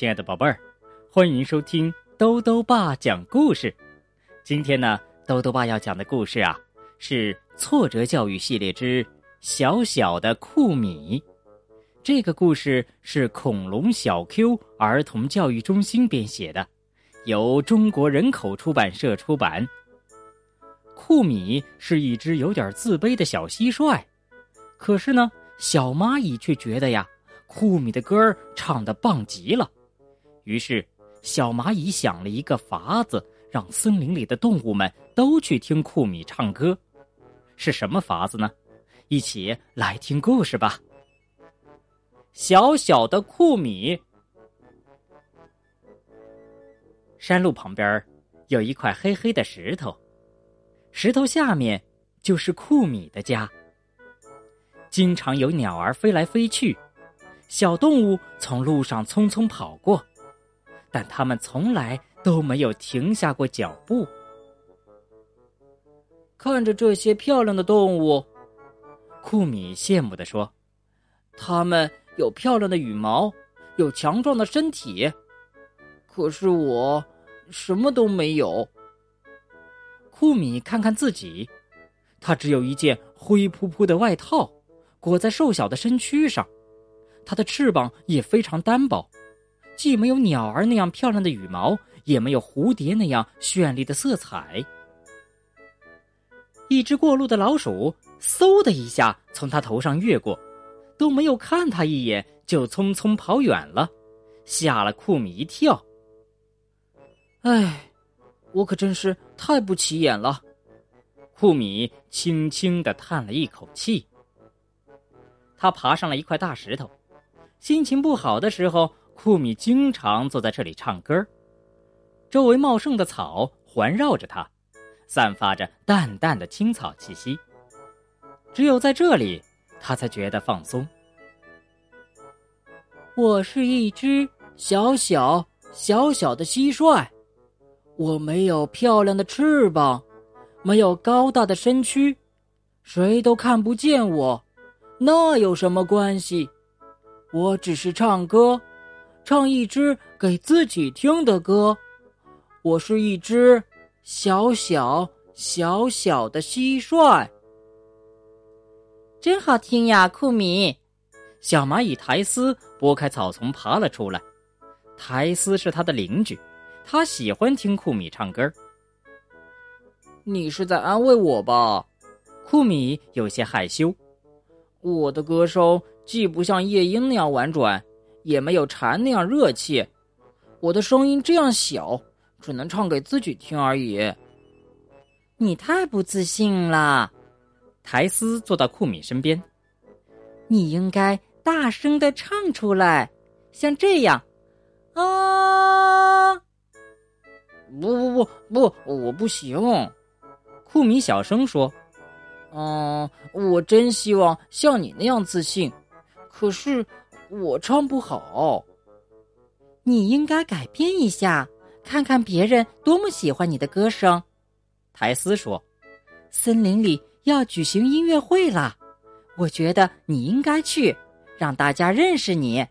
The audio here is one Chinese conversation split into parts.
亲爱的宝贝儿，欢迎收听兜兜爸讲故事。今天呢，兜兜爸要讲的故事啊，是挫折教育系列之《小小的库米》。这个故事是恐龙小 Q 儿童教育中心编写的，由中国人口出版社出版。库米是一只有点自卑的小蟋蟀，可是呢，小蚂蚁却觉得呀，库米的歌儿唱的棒极了。于是，小蚂蚁想了一个法子，让森林里的动物们都去听库米唱歌。是什么法子呢？一起来听故事吧。小小的库米，山路旁边有一块黑黑的石头，石头下面就是库米的家。经常有鸟儿飞来飞去，小动物从路上匆匆跑过。但他们从来都没有停下过脚步。看着这些漂亮的动物，库米羡慕地说：“它们有漂亮的羽毛，有强壮的身体，可是我什么都没有。”库米看看自己，他只有一件灰扑扑的外套，裹在瘦小的身躯上，他的翅膀也非常单薄。既没有鸟儿那样漂亮的羽毛，也没有蝴蝶那样绚丽的色彩。一只过路的老鼠嗖的一下从他头上越过，都没有看他一眼，就匆匆跑远了，吓了库米一跳。唉，我可真是太不起眼了。库米轻轻的叹了一口气。他爬上了一块大石头，心情不好的时候。库米经常坐在这里唱歌，周围茂盛的草环绕着他，散发着淡淡的青草气息。只有在这里，他才觉得放松。我是一只小小小小的蟋蟀，我没有漂亮的翅膀，没有高大的身躯，谁都看不见我，那有什么关系？我只是唱歌。唱一支给自己听的歌，我是一只小小小小的蟋蟀，真好听呀，库米。小蚂蚁苔丝拨开草丛爬了出来，苔丝是他的邻居，他喜欢听库米唱歌。你是在安慰我吧？库米有些害羞，我的歌声既不像夜莺那样婉转。也没有蝉那样热气，我的声音这样小，只能唱给自己听而已。你太不自信了。苔丝坐到库米身边，你应该大声的唱出来，像这样。啊！不不不不，我不行。库米小声说：“嗯，我真希望像你那样自信，可是。”我唱不好，你应该改变一下，看看别人多么喜欢你的歌声。苔丝说：“森林里要举行音乐会了，我觉得你应该去，让大家认识你。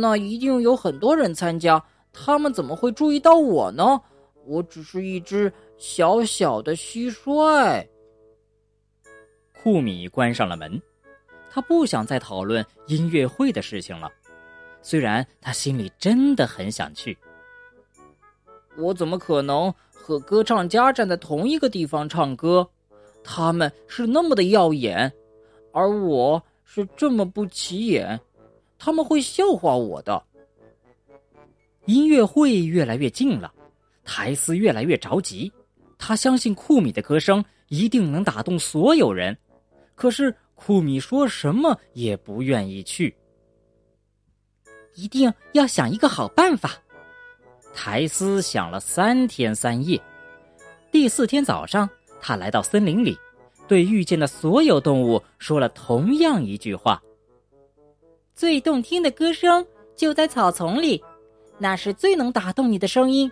那一定有很多人参加，他们怎么会注意到我呢？我只是一只小小的蟋蟀。”库米关上了门。他不想再讨论音乐会的事情了，虽然他心里真的很想去。我怎么可能和歌唱家站在同一个地方唱歌？他们是那么的耀眼，而我是这么不起眼，他们会笑话我的。音乐会越来越近了，苔丝越来越着急，他相信库米的歌声一定能打动所有人，可是。库米说什么也不愿意去，一定要想一个好办法。苔丝想了三天三夜，第四天早上，他来到森林里，对遇见的所有动物说了同样一句话：“最动听的歌声就在草丛里，那是最能打动你的声音。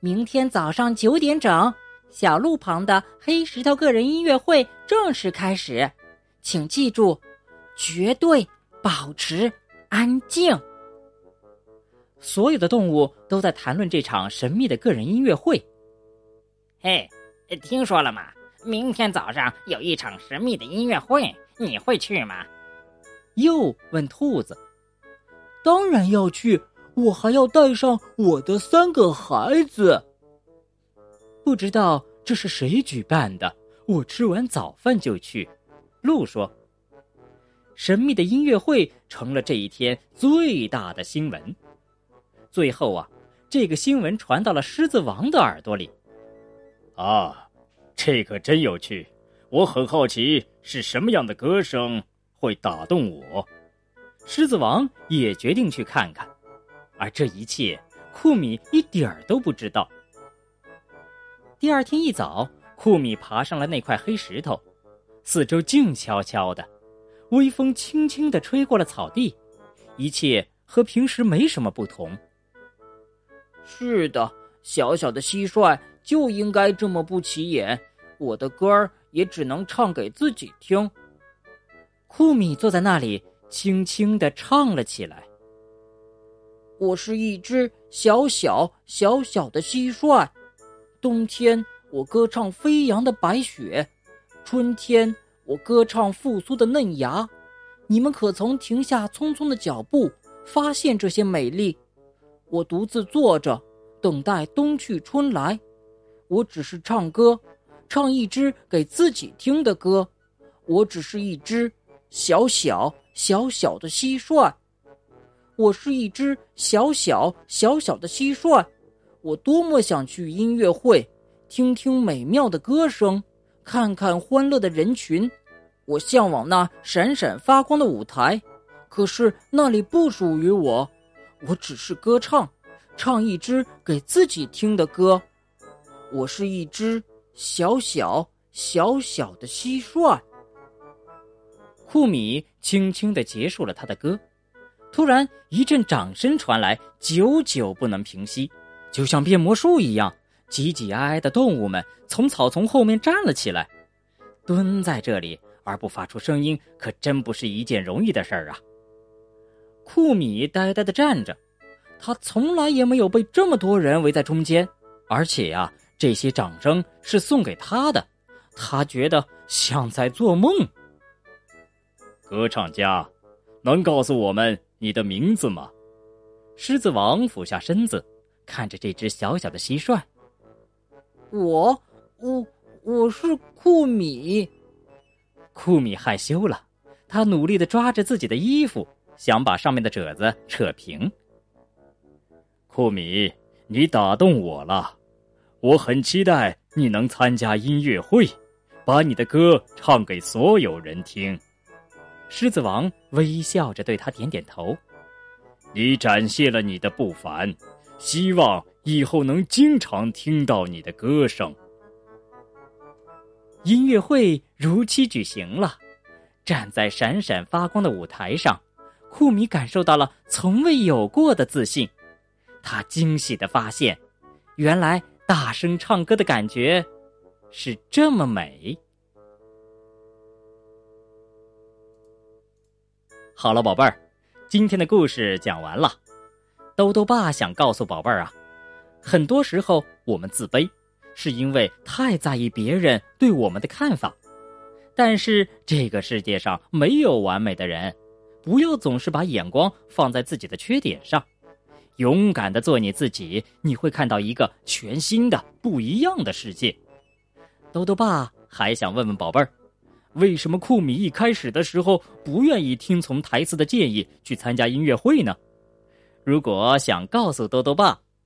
明天早上九点整，小路旁的黑石头个人音乐会正式开始。”请记住，绝对保持安静。所有的动物都在谈论这场神秘的个人音乐会。嘿，听说了吗？明天早上有一场神秘的音乐会，你会去吗？又问兔子。当然要去，我还要带上我的三个孩子。不知道这是谁举办的？我吃完早饭就去。鹿说：“神秘的音乐会成了这一天最大的新闻。最后啊，这个新闻传到了狮子王的耳朵里。啊，这可真有趣！我很好奇是什么样的歌声会打动我。”狮子王也决定去看看，而这一切库米一点儿都不知道。第二天一早，库米爬上了那块黑石头，四周静悄悄的，微风轻轻的吹过了草地，一切和平时没什么不同。是的，小小的蟋蟀就应该这么不起眼，我的歌儿也只能唱给自己听。库米坐在那里，轻轻的唱了起来。我是一只小小小小的蟋蟀。冬天，我歌唱飞扬的白雪；春天，我歌唱复苏的嫩芽。你们可曾停下匆匆的脚步，发现这些美丽？我独自坐着，等待冬去春来。我只是唱歌，唱一支给自己听的歌。我只是一只小小小小的蟋蟀。我是一只小小小小的蟋蟀。我多么想去音乐会，听听美妙的歌声，看看欢乐的人群。我向往那闪闪发光的舞台，可是那里不属于我。我只是歌唱，唱一支给自己听的歌。我是一只小小小小的蟋蟀。库米轻轻的结束了他的歌，突然一阵掌声传来，久久不能平息。就像变魔术一样，挤挤挨挨的动物们从草丛后面站了起来，蹲在这里而不发出声音，可真不是一件容易的事儿啊。库米呆呆的站着，他从来也没有被这么多人围在中间，而且呀，这些掌声是送给他的，他觉得像在做梦。歌唱家，能告诉我们你的名字吗？狮子王俯下身子。看着这只小小的蟋蟀，我我我是库米。库米害羞了，他努力的抓着自己的衣服，想把上面的褶子扯平。库米，你打动我了，我很期待你能参加音乐会，把你的歌唱给所有人听。狮子王微笑着对他点点头。你展现了你的不凡。希望以后能经常听到你的歌声。音乐会如期举行了，站在闪闪发光的舞台上，库米感受到了从未有过的自信。他惊喜的发现，原来大声唱歌的感觉是这么美。好了，宝贝儿，今天的故事讲完了。兜兜爸想告诉宝贝儿啊，很多时候我们自卑，是因为太在意别人对我们的看法。但是这个世界上没有完美的人，不要总是把眼光放在自己的缺点上，勇敢的做你自己，你会看到一个全新的、不一样的世界。兜兜爸还想问问宝贝儿，为什么库米一开始的时候不愿意听从台词的建议去参加音乐会呢？如果想告诉兜兜爸，